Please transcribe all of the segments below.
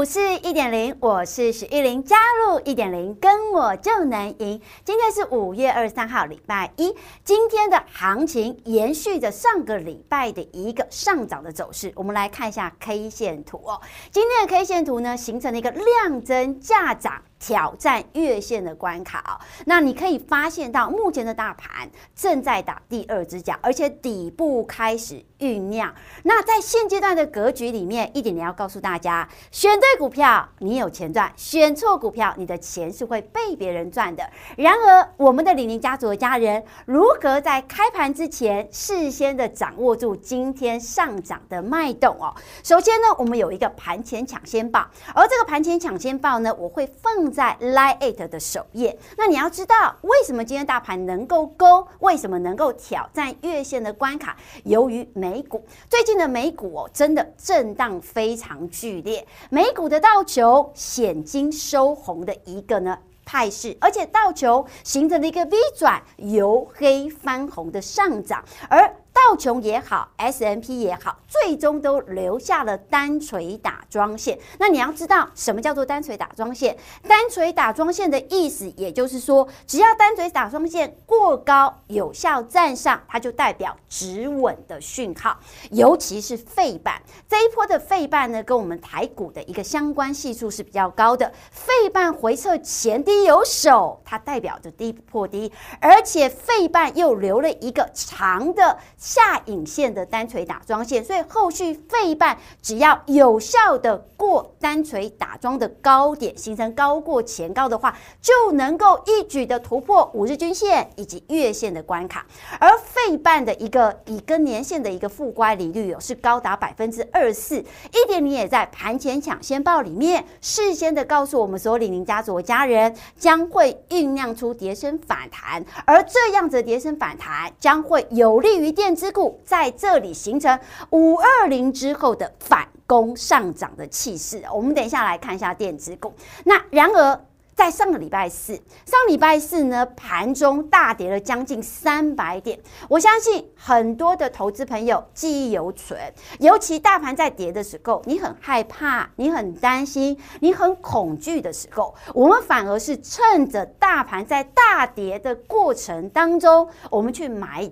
股市一点零，我是许玉玲，加入一点零，跟我就能赢。今天是五月二十三号，礼拜一。今天的行情延续着上个礼拜的一个上涨的走势，我们来看一下 K 线图哦。今天的 K 线图呢，形成了一个量增价涨。挑战月线的关卡哦，那你可以发现到目前的大盘正在打第二只脚，而且底部开始酝酿。那在现阶段的格局里面，一点点要告诉大家：选对股票，你有钱赚；选错股票，你的钱是会被别人赚的。然而，我们的李宁家族的家人如何在开盘之前事先的掌握住今天上涨的脉动哦？首先呢，我们有一个盘前抢先报，而这个盘前抢先报呢，我会放。在 Lie Eight 的首页，那你要知道为什么今天大盘能够攻，为什么能够挑战月线的关卡？由于美股最近的美股哦，真的震荡非常剧烈，美股的倒球险金收红的一个呢态势，而且倒球形成了一个 V 转由黑翻红的上涨，而。道琼也好，S M P 也好，最终都留下了单锤打桩线。那你要知道什么叫做单锤打桩线？单锤打桩线的意思，也就是说，只要单锤打桩线过高，有效站上，它就代表止稳的讯号。尤其是费半这一波的费半呢，跟我们台股的一个相关系数是比较高的。费半回撤前低有手，它代表着低不破低，而且费半又留了一个长的。下影线的单锤打桩线，所以后续费半只要有效的过单锤打桩的高点，形成高过前高的话，就能够一举的突破五日均线以及月线的关卡。而费半的一个以跟年线的一个负乖离率有是高达百分之二十四，一点零也在盘前抢先报里面事先的告诉我们所有李宁家族的家人，将会酝酿出跌升反弹，而这样子的跌升反弹将会有利于电之股在这里形成五二零之后的反攻上涨的气势，我们等一下来看一下电子股。那然而在上个礼拜四，上礼拜四呢，盘中大跌了将近三百点。我相信很多的投资朋友记忆犹存，尤其大盘在跌的时候，你很害怕，你很担心，你很恐惧的时候，我们反而是趁着大盘在大跌的过程当中，我们去买。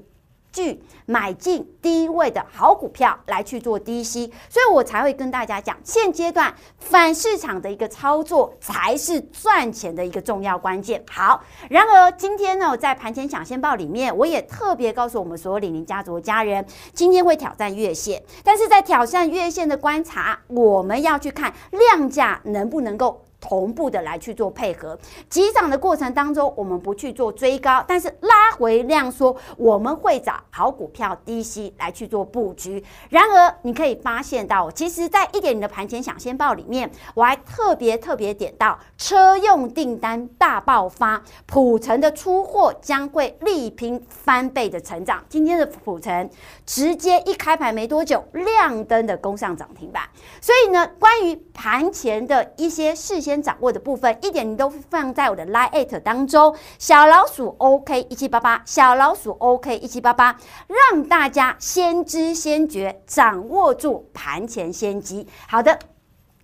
去买进低位的好股票来去做低吸，所以我才会跟大家讲，现阶段反市场的一个操作才是赚钱的一个重要关键。好，然而今天呢，在盘前抢先报里面，我也特别告诉我们所有李宁家族的家人，今天会挑战月线，但是在挑战月线的观察，我们要去看量价能不能够。同步的来去做配合，急涨的过程当中，我们不去做追高，但是拉回量缩，我们会找好股票低吸来去做布局。然而，你可以发现到，其实，在一点零的盘前抢先报里面，我还特别特别点到车用订单大爆发，普成的出货将会力拼翻倍的成长。今天的普成直接一开盘没多久，亮灯的攻上涨停板。所以呢，关于盘前的一些事情。先掌握的部分一点，你都放在我的 Lite 当中，小老鼠 OK 一七八八，小老鼠 OK 一七八八，让大家先知先觉，掌握住盘前先机。好的。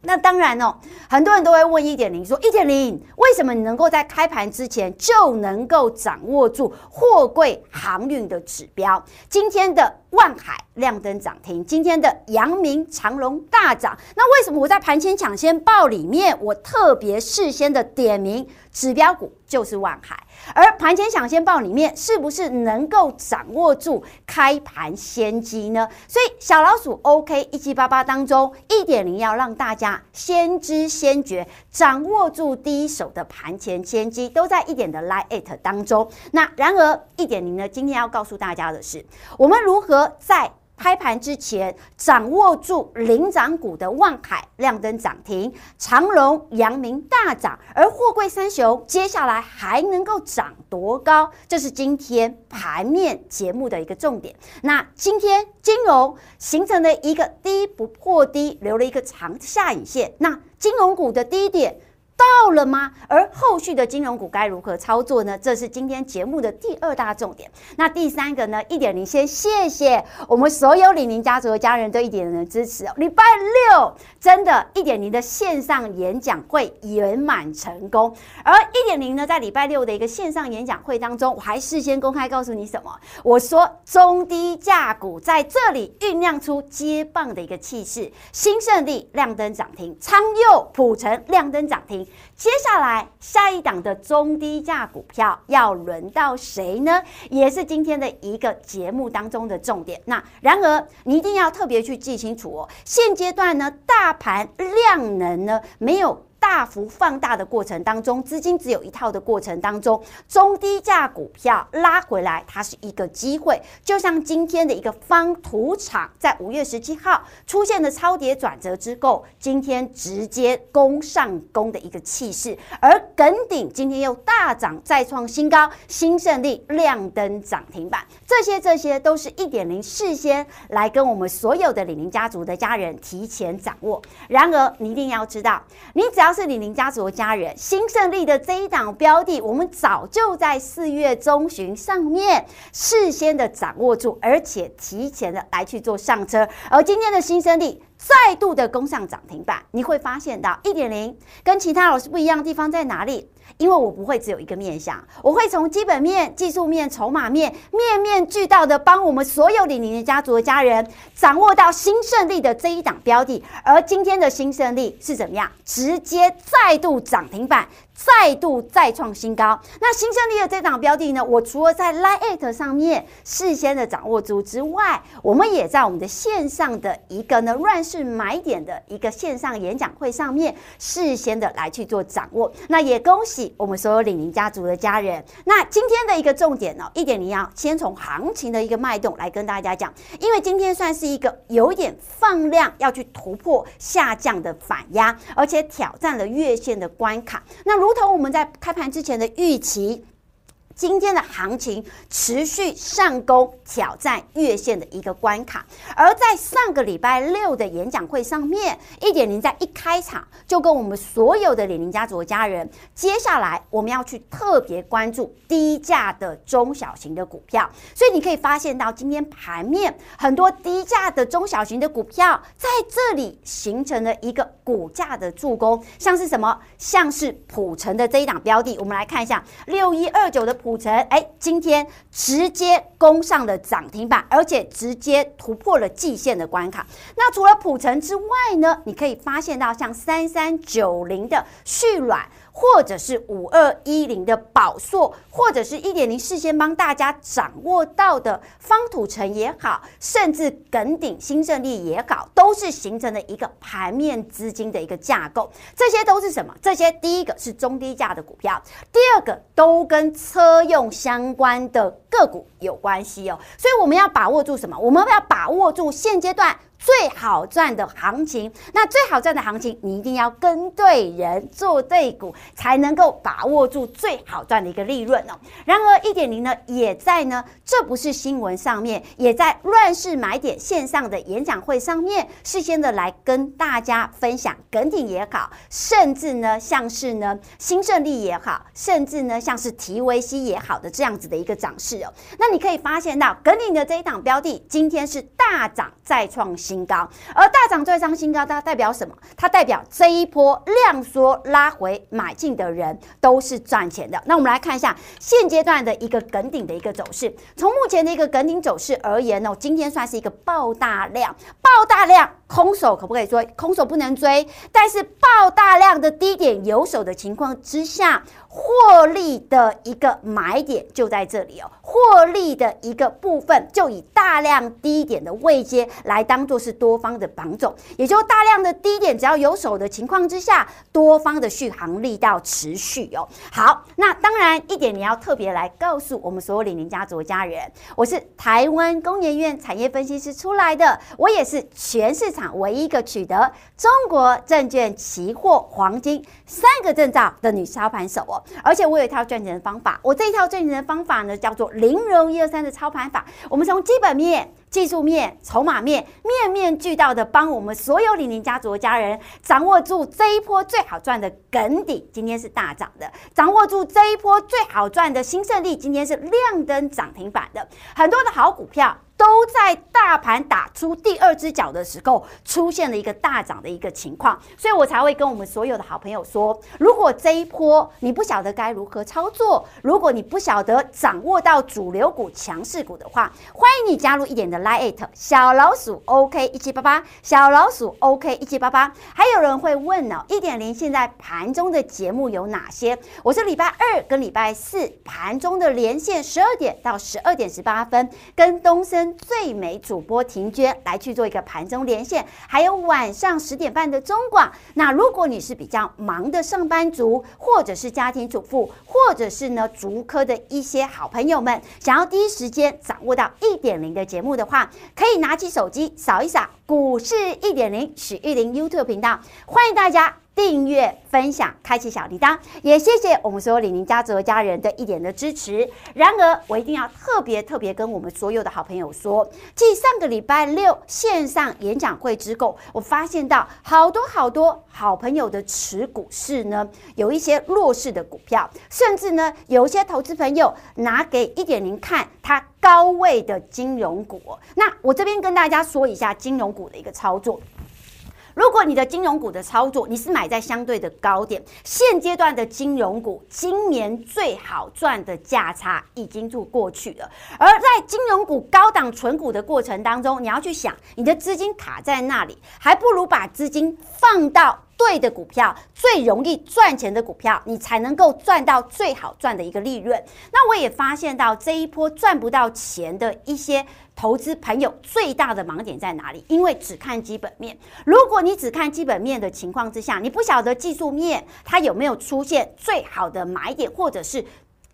那当然哦，很多人都会问一点零说一点零，为什么你能够在开盘之前就能够掌握住货柜航运的指标？今天的万海亮灯涨停，今天的阳明长荣大涨。那为什么我在盘前抢先报里面，我特别事先的点名指标股就是万海？而盘前抢先报里面是不是能够掌握住开盘先机呢？所以小老鼠 OK 一七八八当中一点零要让大家先知先觉，掌握住第一手的盘前先机，都在一点的 Line@ 当中。那然而一点零呢，今天要告诉大家的是，我们如何在开盘之前掌握住领涨股的万海亮灯涨停，长隆、阳明大涨，而货柜三雄接下来还能够涨多高？这是今天盘面节目的一个重点。那今天金融形成了一个低不破低，留了一个长下影线。那金融股的低点。到了吗？而后续的金融股该如何操作呢？这是今天节目的第二大重点。那第三个呢？一点零先谢谢我们所有李宁家族的家人对一点零的支持哦。礼拜六真的，一点零的线上演讲会圆满成功。而一点零呢，在礼拜六的一个线上演讲会当中，我还事先公开告诉你什么？我说中低价股在这里酝酿出接棒的一个气势。新胜利亮灯涨停，昌佑、普诚亮灯涨停。接下来下一档的中低价股票要轮到谁呢？也是今天的一个节目当中的重点。那然而你一定要特别去记清楚哦，现阶段呢，大盘量能呢没有。大幅放大的过程当中，资金只有一套的过程当中，中低价股票拉回来，它是一个机会。就像今天的一个方土场，在五月十七号出现的超跌转折之后，今天直接攻上攻的一个气势。而耿鼎今天又大涨，再创新高，新胜利亮灯涨停板，这些这些都是一点零事先来跟我们所有的李宁家族的家人提前掌握。然而，你一定要知道，你只要是李宁家族的家人，新胜利的这一档标的，我们早就在四月中旬上面事先的掌握住，而且提前的来去做上车。而今天的新胜利再度的攻上涨停板，你会发现到一点零跟其他老师不一样的地方在哪里？因为我不会只有一个面向，我会从基本面、技术面、筹码面，面面俱到的帮我们所有李宁家族的家人掌握到新胜利的这一档标的。而今天的新胜利是怎么样？直接再度涨停板。再度再创新高。那新胜利的这档标的呢？我除了在 Line@ 上面事先的掌握住之外，我们也在我们的线上的一个呢乱世买点的一个线上演讲会上面事先的来去做掌握。那也恭喜我们所有李宁家族的家人。那今天的一个重点呢，一点零要先从行情的一个脉动来跟大家讲，因为今天算是一个有点放量要去突破下降的反压，而且挑战了月线的关卡。那如如同我们在开盘之前的预期。今天的行情持续上攻挑战月线的一个关卡，而在上个礼拜六的演讲会上面，一点零在一开场就跟我们所有的李宁家族的家人，接下来我们要去特别关注低价的中小型的股票，所以你可以发现到今天盘面很多低价的中小型的股票在这里形成了一个股价的助攻，像是什么？像是普诚的这一档标的，我们来看一下六一二九的。普成哎，今天直接攻上了涨停板，而且直接突破了季线的关卡。那除了普成之外呢，你可以发现到像三三九零的旭软。或者是五二一零的宝硕，或者是一点零事先帮大家掌握到的方土城也好，甚至耿鼎新胜利也好，都是形成了一个盘面资金的一个架构。这些都是什么？这些第一个是中低价的股票，第二个都跟车用相关的个股有关系哦。所以我们要把握住什么？我们要把握住现阶段。最好赚的行情，那最好赚的行情，你一定要跟对人，做对股，才能够把握住最好赚的一个利润哦。然而，一点零呢，也在呢，这不是新闻上面，也在乱世买点线上的演讲会上面，事先的来跟大家分享，耿鼎也好，甚至呢，像是呢新胜利也好，甚至呢像是提维西也好的这样子的一个涨势哦。那你可以发现到，耿鼎的这一档标的，今天是大涨再创新。新高，而大涨再创新高，它代表什么？它代表这一波量缩拉回买进的人都是赚钱的。那我们来看一下现阶段的一个梗顶的一个走势。从目前的一个梗顶走势而言呢，今天算是一个爆大量，爆大量，空手可不可以追？空手不能追，但是爆大量的低点有手的情况之下，获利的一个买点就在这里哦。获利的一个部分，就以大量低点的位阶来当做是多方的榜种，也就大量的低点只要有手的情况之下，多方的续航力道持续哦。好，那当然一点你要特别来告诉我们所有李宁家族家人，我是台湾工研院产业分析师出来的，我也是全市场唯一一个取得中国证券期货黄金三个证照的女操盘手哦。而且我有一套赚钱的方法，我这一套赚钱的方法呢，叫做。零融一二三的操盘法，我们从基本面、技术面、筹码面，面面俱到的帮我们所有李宁家族的家人掌握住这一波最好赚的梗底，今天是大涨的；掌握住这一波最好赚的新胜利，今天是亮灯涨停板的。很多的好股票。都在大盘打出第二只脚的时候，出现了一个大涨的一个情况，所以我才会跟我们所有的好朋友说，如果这一波你不晓得该如何操作，如果你不晓得掌握到主流股、强势股的话，欢迎你加入一点的 Lite 小老鼠 OK 一七八八，小老鼠 OK 一七八八。还有人会问呢，一点零现在盘中的节目有哪些？我是礼拜二跟礼拜四盘中的连线，十二点到十二点十八分，跟东森。最美主播婷娟来去做一个盘中连线，还有晚上十点半的中广。那如果你是比较忙的上班族，或者是家庭主妇，或者是呢足科的一些好朋友们，想要第一时间掌握到一点零的节目的话，可以拿起手机扫一扫股市一点零许玉玲 YouTube 频道，欢迎大家。订阅、分享、开启小铃铛，也谢谢我们所有李宁家族的家人的一点的支持。然而，我一定要特别特别跟我们所有的好朋友说，继上个礼拜六线上演讲会之后，我发现到好多好多好朋友的持股是呢，有一些弱势的股票，甚至呢，有一些投资朋友拿给一点零看他高位的金融股。那我这边跟大家说一下金融股的一个操作。如果你的金融股的操作，你是买在相对的高点，现阶段的金融股今年最好赚的价差已经就过去了。而在金融股高档存股的过程当中，你要去想，你的资金卡在那里，还不如把资金放到。对的股票，最容易赚钱的股票，你才能够赚到最好赚的一个利润。那我也发现到这一波赚不到钱的一些投资朋友，最大的盲点在哪里？因为只看基本面。如果你只看基本面的情况之下，你不晓得技术面它有没有出现最好的买点，或者是。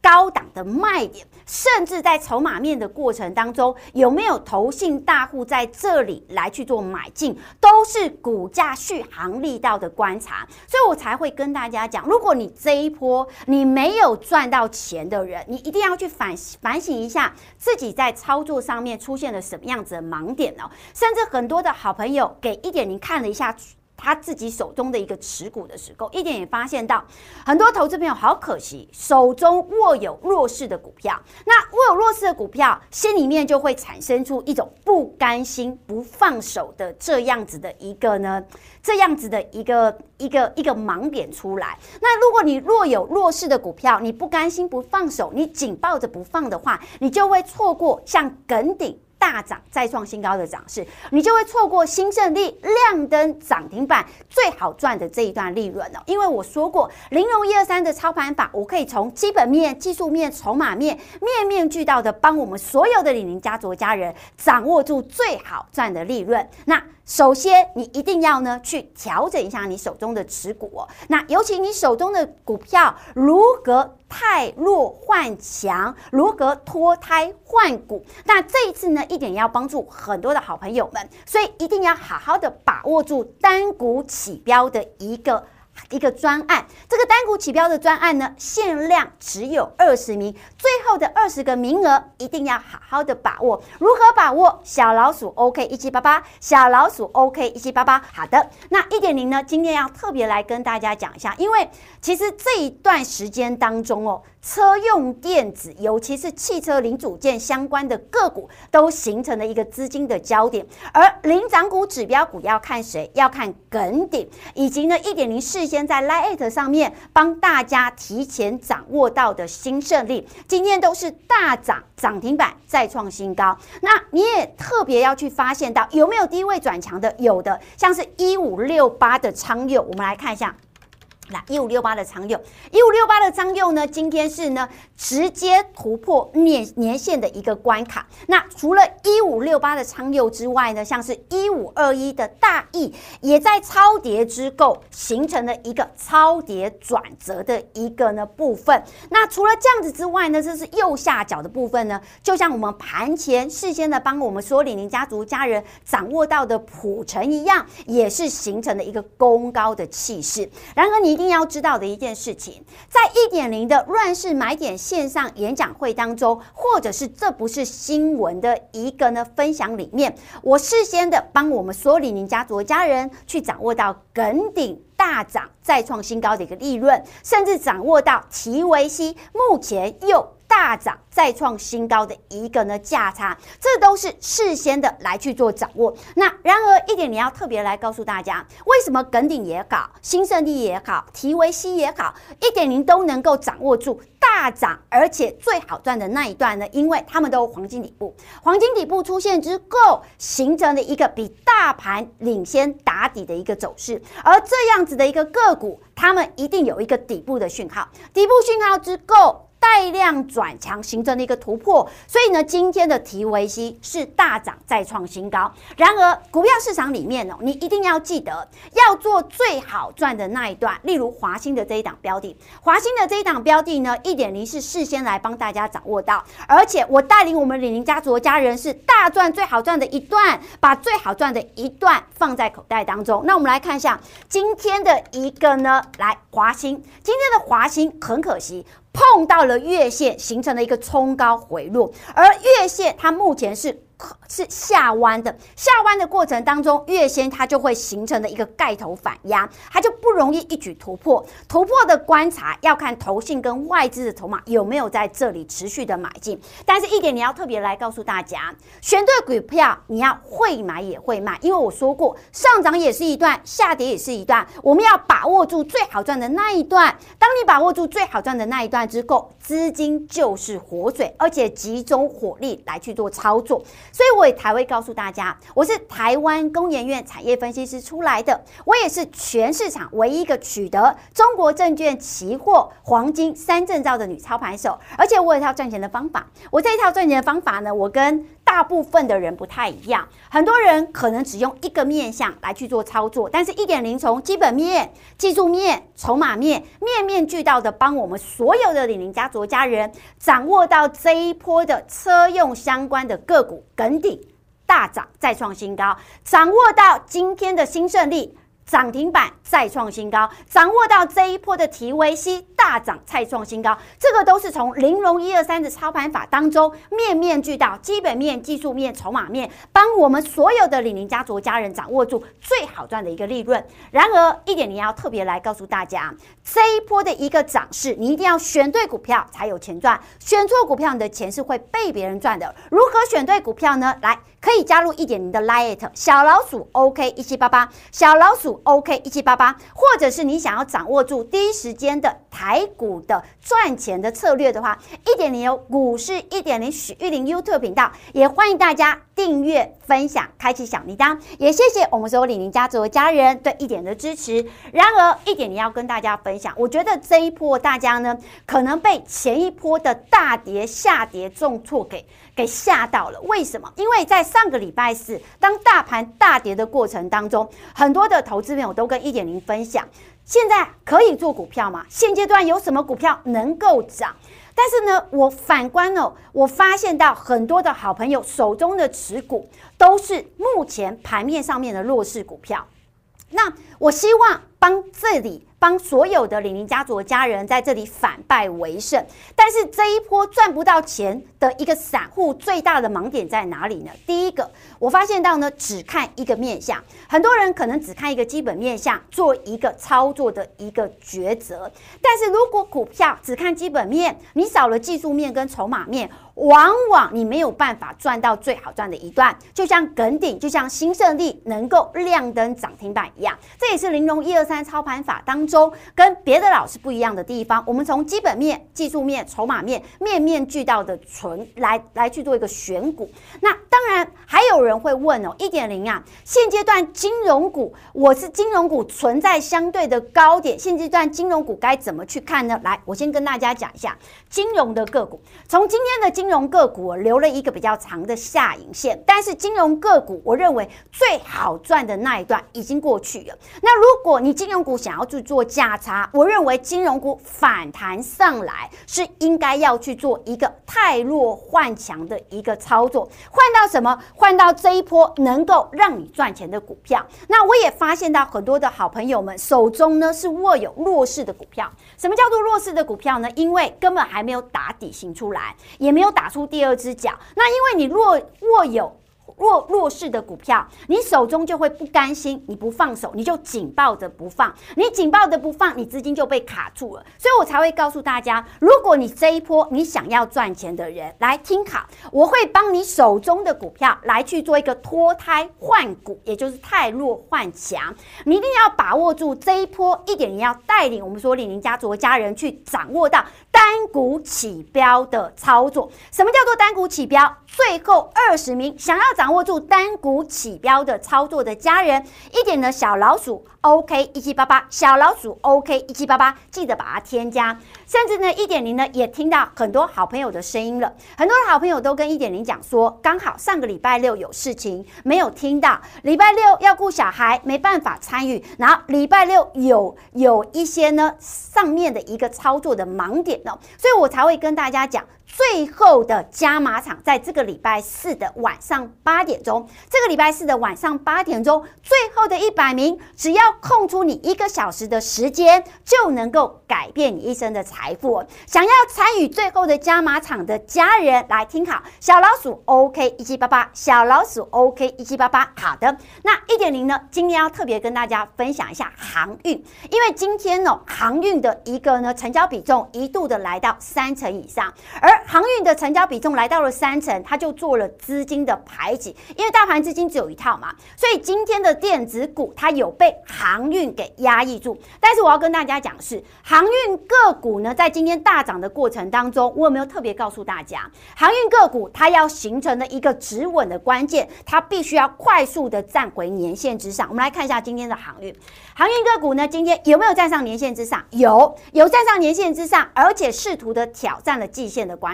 高档的卖点，甚至在筹码面的过程当中，有没有投信大户在这里来去做买进，都是股价续航力道的观察。所以我才会跟大家讲，如果你这一波你没有赚到钱的人，你一定要去反反省一下自己在操作上面出现了什么样子的盲点哦。甚至很多的好朋友给一点零看了一下。他自己手中的一个持股的时候，一点也发现到很多投资朋友好可惜，手中握有弱势的股票。那握有弱势的股票，心里面就会产生出一种不甘心、不放手的这样子的一个呢，这样子的一个一个一个盲点出来。那如果你若有弱势的股票，你不甘心、不放手，你紧抱着不放的话，你就会错过像耿鼎。大涨再创新高的涨势，你就会错过新胜利亮灯涨停板最好赚的这一段利润了。因为我说过，零融一二三的操盘法，我可以从基本面、技术面、筹码面，面面俱到的帮我们所有的李宁家族家人掌握住最好赚的利润。那首先，你一定要呢去调整一下你手中的持股哦。那尤其你手中的股票如何汰弱换强，如何脱胎换骨？那这一次呢，一点要帮助很多的好朋友们，所以一定要好好的把握住单股起标的一个。一个专案，这个单股起标的专案呢，限量只有二十名，最后的二十个名额一定要好好的把握。如何把握？小老鼠 OK 一七八八，小老鼠 OK 一七八八。好的，那一点零呢，今天要特别来跟大家讲一下，因为其实这一段时间当中哦。车用电子，尤其是汽车零组件相关的个股，都形成了一个资金的焦点。而领涨股指标股要看谁？要看耿鼎，以及呢一点零事先在 Line@ 上面帮大家提前掌握到的新胜利，今天都是大涨涨停板，再创新高。那你也特别要去发现到有没有低位转强的？有的，像是一五六八的昌祐，我们来看一下。那一五六八的长友，一五六八的长友呢，今天是呢直接突破年年线的一个关卡。那除了一五六八的长友之外呢，像是一五二一的大毅，也在超跌之后形成了一个超跌转折的一个呢部分。那除了这样子之外呢，这是右下角的部分呢，就像我们盘前事先的帮我们所有李宁家族家人掌握到的普成一样，也是形成了一个攻高的气势。然而你。一定要知道的一件事情，在一点零的乱世买点线上演讲会当中，或者是这不是新闻的一个呢分享里面，我事先的帮我们所有李宁家族的家人去掌握到耿鼎大涨再创新高的一个利润，甚至掌握到提维西目前又。大涨再创新高的一个呢价差，这都是事先的来去做掌握。那然而一点，你要特别来告诉大家，为什么耿鼎也好，新胜利也好，提维西也好，一点零都能够掌握住大涨，而且最好赚的那一段呢？因为他们都黄金底部，黄金底部出现之后，形成了一个比大盘领先打底的一个走势。而这样子的一个个股，他们一定有一个底部的讯号，底部讯号之后。带量转强形成的一个突破，所以呢，今天的提维西是大涨再创新高。然而，股票市场里面哦，你一定要记得要做最好赚的那一段。例如华兴的这一档标的，华兴的这一档标的呢，一点零是事先来帮大家掌握到，而且我带领我们李宁家族的家人是大赚最好赚的一段，把最好赚的一段放在口袋当中。那我们来看一下今天的一个呢，来华兴，今天的华兴很可惜。碰到了月线，形成了一个冲高回落，而月线它目前是。是下弯的，下弯的过程当中，月线它就会形成的一个盖头反压，它就不容易一举突破。突破的观察要看投信跟外资的筹码有没有在这里持续的买进。但是，一点你要特别来告诉大家，选对股票，你要会买也会卖，因为我说过，上涨也是一段，下跌也是一段，我们要把握住最好赚的那一段。当你把握住最好赚的那一段之后，资金就是活水，而且集中火力来去做操作。所以我也才会告诉大家，我是台湾工研院产业分析师出来的，我也是全市场唯一一个取得中国证券期货黄金三证照的女操盘手，而且我有一套赚钱的方法。我这一套赚钱的方法呢，我跟大部分的人不太一样，很多人可能只用一个面向来去做操作，但是一点零从基本面、技术面、筹码面，面面俱到的帮我们所有的李宁家族家人掌握到这一波的车用相关的个股。梗顶大涨再创新高，掌握到今天的新胜利。涨停板再创新高，掌握到这一波的提维 C 大涨再创新高，这个都是从玲珑一二三的操盘法当中面面俱到，基本面、技术面、筹码面，帮我们所有的李宁家族家人掌握住最好赚的一个利润。然而，一点你要特别来告诉大家，这一波的一个涨势，你一定要选对股票才有钱赚，选错股票，你的钱是会被别人赚的。如何选对股票呢？来。可以加入一点零的 Lite 小老鼠 OK 一七八八小老鼠 OK 一七八八，或者是你想要掌握住第一时间的台股的赚钱的策略的话，一点零有股市一点零许玉玲 YouTube 频道，也欢迎大家订阅、分享、开启小铃铛，也谢谢我们所有李宁家族的家人对一点的支持。然而，一点零要跟大家分享，我觉得这一波大家呢，可能被前一波的大跌下跌重挫给给吓到了。为什么？因为在上个礼拜四，当大盘大跌的过程当中，很多的投资朋友都跟一点零分享，现在可以做股票吗？现阶段有什么股票能够涨？但是呢，我反观哦，我发现到很多的好朋友手中的持股都是目前盘面上面的弱势股票。那我希望帮这里。帮所有的李宁家族的家人在这里反败为胜，但是这一波赚不到钱的一个散户最大的盲点在哪里呢？第一个，我发现到呢，只看一个面相，很多人可能只看一个基本面相做一个操作的一个抉择，但是如果股票只看基本面，你少了技术面跟筹码面。往往你没有办法赚到最好赚的一段，就像耿鼎，就像新胜利能够亮灯涨停板一样，这也是玲珑一二三操盘法当中跟别的老师不一样的地方。我们从基本面、技术面、筹码面面面俱到的存来来去做一个选股。那当然还有人会问哦，一点零啊，现阶段金融股，我是金融股存在相对的高点，现阶段金融股该怎么去看呢？来，我先跟大家讲一下金融的个股。从今天的金融个股，我留了一个比较长的下影线，但是金融个股，我认为最好赚的那一段已经过去了。那如果你金融股想要去做价差，我认为金融股反弹上来是应该要去做一个太弱换强的一个操作，换到什么？换到这一波能够让你赚钱的股票。那我也发现到很多的好朋友们手中呢是握有弱势的股票。什么叫做弱势的股票呢？因为根本还没有打底型出来，也没有打出第二只脚。那因为你若握有。弱弱势的股票，你手中就会不甘心，你不放手，你就紧抱着不放，你紧抱着不放，你资金就被卡住了。所以我才会告诉大家，如果你这一波你想要赚钱的人来听好，我会帮你手中的股票来去做一个脱胎换骨，也就是汰弱换强。你一定要把握住这一波一点你，要带领我们说李宁家族的家人去掌握到单股起标的操作。什么叫做单股起标？最后二十名想要掌握住单股起标的操作的家人，一点的小老鼠 OK 一七八八，小老鼠 OK 一七八八，记得把它添加。甚至呢，一点零呢也听到很多好朋友的声音了，很多的好朋友都跟一点零讲说，刚好上个礼拜六有事情没有听到，礼拜六要顾小孩没办法参与，然后礼拜六有有一些呢上面的一个操作的盲点哦，所以我才会跟大家讲。最后的加码场在这个礼拜四的晚上八点钟，这个礼拜四的晚上八点钟，最后的一百名，只要空出你一个小时的时间，就能够改变你一生的财富。想要参与最后的加码场的家人，来听好，小老鼠 OK 一七八八，小老鼠 OK 一七八八。好的，那一点零呢？今天要特别跟大家分享一下航运，因为今天呢，航运的一个呢成交比重一度的来到三成以上，而航运的成交比重来到了三成，它就做了资金的排挤，因为大盘资金只有一套嘛，所以今天的电子股它有被航运给压抑住。但是我要跟大家讲是，航运个股呢，在今天大涨的过程当中，我有没有特别告诉大家，航运个股它要形成的一个止稳的关键，它必须要快速的站回年线之上。我们来看一下今天的航运，航运个股呢，今天有没有站上年线之上？有，有站上年线之上，而且试图的挑战了季线的关。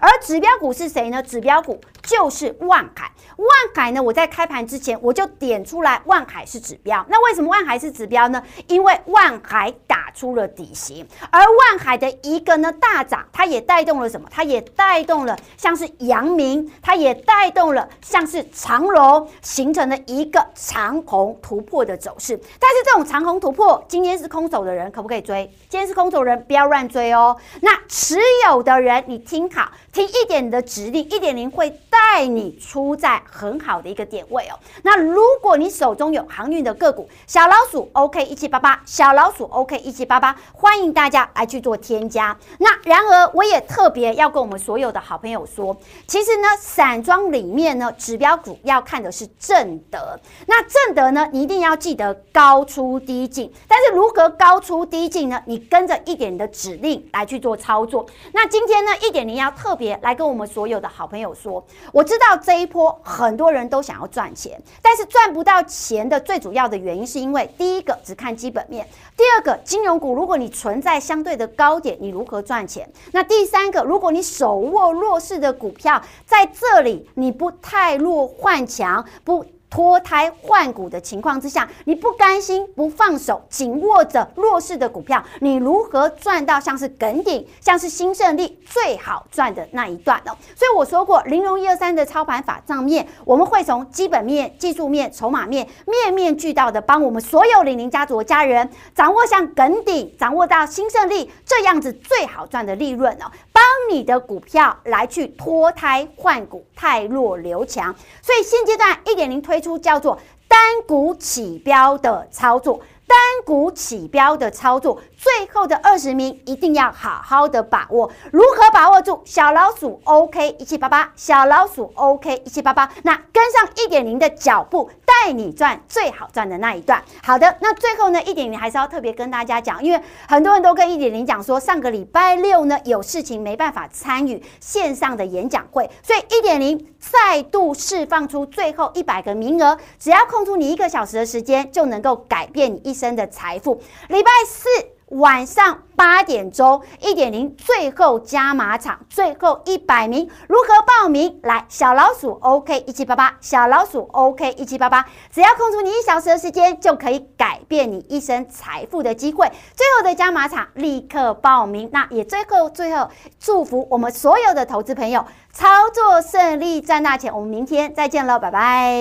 而指标股是谁呢？指标股就是万海。万海呢，我在开盘之前我就点出来，万海是指标。那为什么万海是指标呢？因为万海打出了底型，而万海的一个呢大涨，它也带动了什么？它也带动了像是阳明，它也带动了像是长荣，形成了一个长虹突破的走势。但是这种长虹突破，今天是空手的人可不可以追？今天是空手人，不要乱追哦。那持有的人，你听好，听一点的指令，一点零会带你出在很好的一个点位哦。那如果你手中有航运的个股，小老鼠 OK 一七八八，小老鼠 OK 一七八八，欢迎大家来去做添加。那然而，我也特别要跟我们所有的好朋友说，其实呢，散装里面呢，指标股要看的是正德。那正德呢，你一定要记得高出低进。但是如何高出低进呢？你跟着一点的指令来去做操作。那今天呢，一点你要特别来跟我们所有的好朋友说，我知道这一波很多人都想要赚钱，但是赚不到钱的最主要的原因是因为第一个只看基本面，第二个金融股如果你存在相对的高点，你如何赚钱？那第三个，如果你手握弱势的股票，在这里你不太弱换强不。脱胎换骨的情况之下，你不甘心不放手，紧握着弱势的股票，你如何赚到像是梗顶、像是新胜利最好赚的那一段呢？所以我说过，零融一二三的操盘法上面，我们会从基本面、技术面、筹码面，面面俱到的帮我们所有李宁家族的家人掌握像梗顶、掌握到新胜利这样子最好赚的利润哦，帮你的股票来去脱胎换骨、汰弱留强。所以现阶段一点零推。出叫做单股起标的操作，单股起标的操作，最后的二十名一定要好好的把握。如何把握住？小老鼠 OK 一七八八，小老鼠 OK 一七八八，那跟上一点零的脚步，带你赚最好赚的那一段。好的，那最后呢，一点零还是要特别跟大家讲，因为很多人都跟一点零讲说，上个礼拜六呢有事情没办法参与线上的演讲会，所以一点零再度释放出最后一百个名额，只要空出你一个小时的时间，就能够改变你一生的财富。礼拜四。晚上八点钟，一点零最后加码场，最后一百名，如何报名？来，小老鼠 OK 一七八八，小老鼠 OK 一七八八，只要空出你一小时的时间，就可以改变你一生财富的机会。最后的加码场，立刻报名。那也最后最后祝福我们所有的投资朋友操作顺利，赚大钱。我们明天再见喽，拜拜。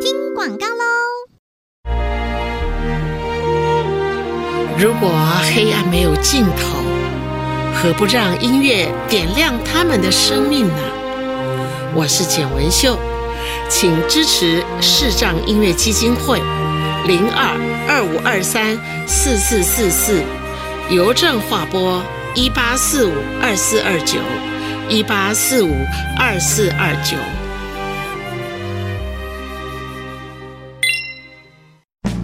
听广告喽。如果黑暗没有尽头，何不让音乐点亮他们的生命呢？我是简文秀，请支持视障音乐基金会零二二五二三四四四四，邮政划拨一八四五二四二九一八四五二四二九。